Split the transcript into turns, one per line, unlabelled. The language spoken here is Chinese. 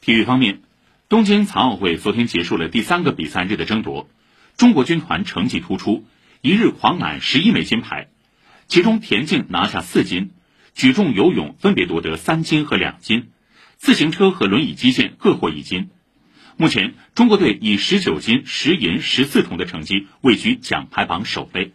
体育方面东京残奥会昨天结束了第三个比赛日的争夺中国军团成绩突出一日狂揽十一枚金牌其中田径拿下四金举重游泳分别夺得三金和两金自行车和轮椅击剑各获一金。目前中国队以十九金十银十四铜的成绩位居奖牌榜首位。